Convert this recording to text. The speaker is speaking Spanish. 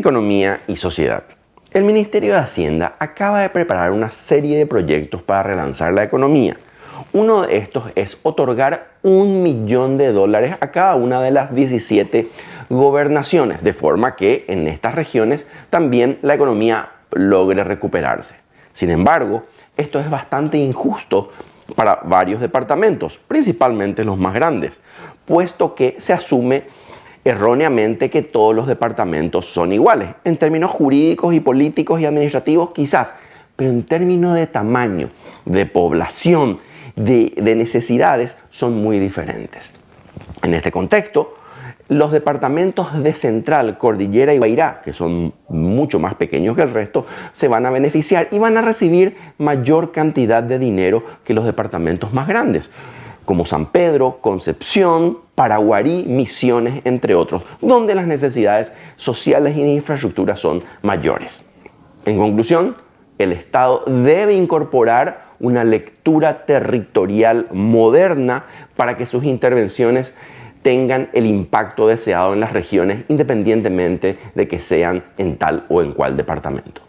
Economía y sociedad. El Ministerio de Hacienda acaba de preparar una serie de proyectos para relanzar la economía. Uno de estos es otorgar un millón de dólares a cada una de las 17 gobernaciones, de forma que en estas regiones también la economía logre recuperarse. Sin embargo, esto es bastante injusto para varios departamentos, principalmente los más grandes, puesto que se asume erróneamente que todos los departamentos son iguales, en términos jurídicos y políticos y administrativos quizás, pero en términos de tamaño, de población, de, necesidades, son muy diferentes. En este contexto, los departamentos de Central, Cordillera y Bairá, que son mucho más pequeños que el resto, se van a beneficiar y van a recibir mayor cantidad de dinero que los departamentos más grandes como San Pedro, Concepción, Paraguarí, Misiones, entre otros, donde las necesidades sociales y de infraestructura son mayores. En conclusión, el Estado debe incorporar una lectura territorial moderna para que sus intervenciones tengan el impacto deseado en las regiones independientemente de que sean en tal o en cual departamento.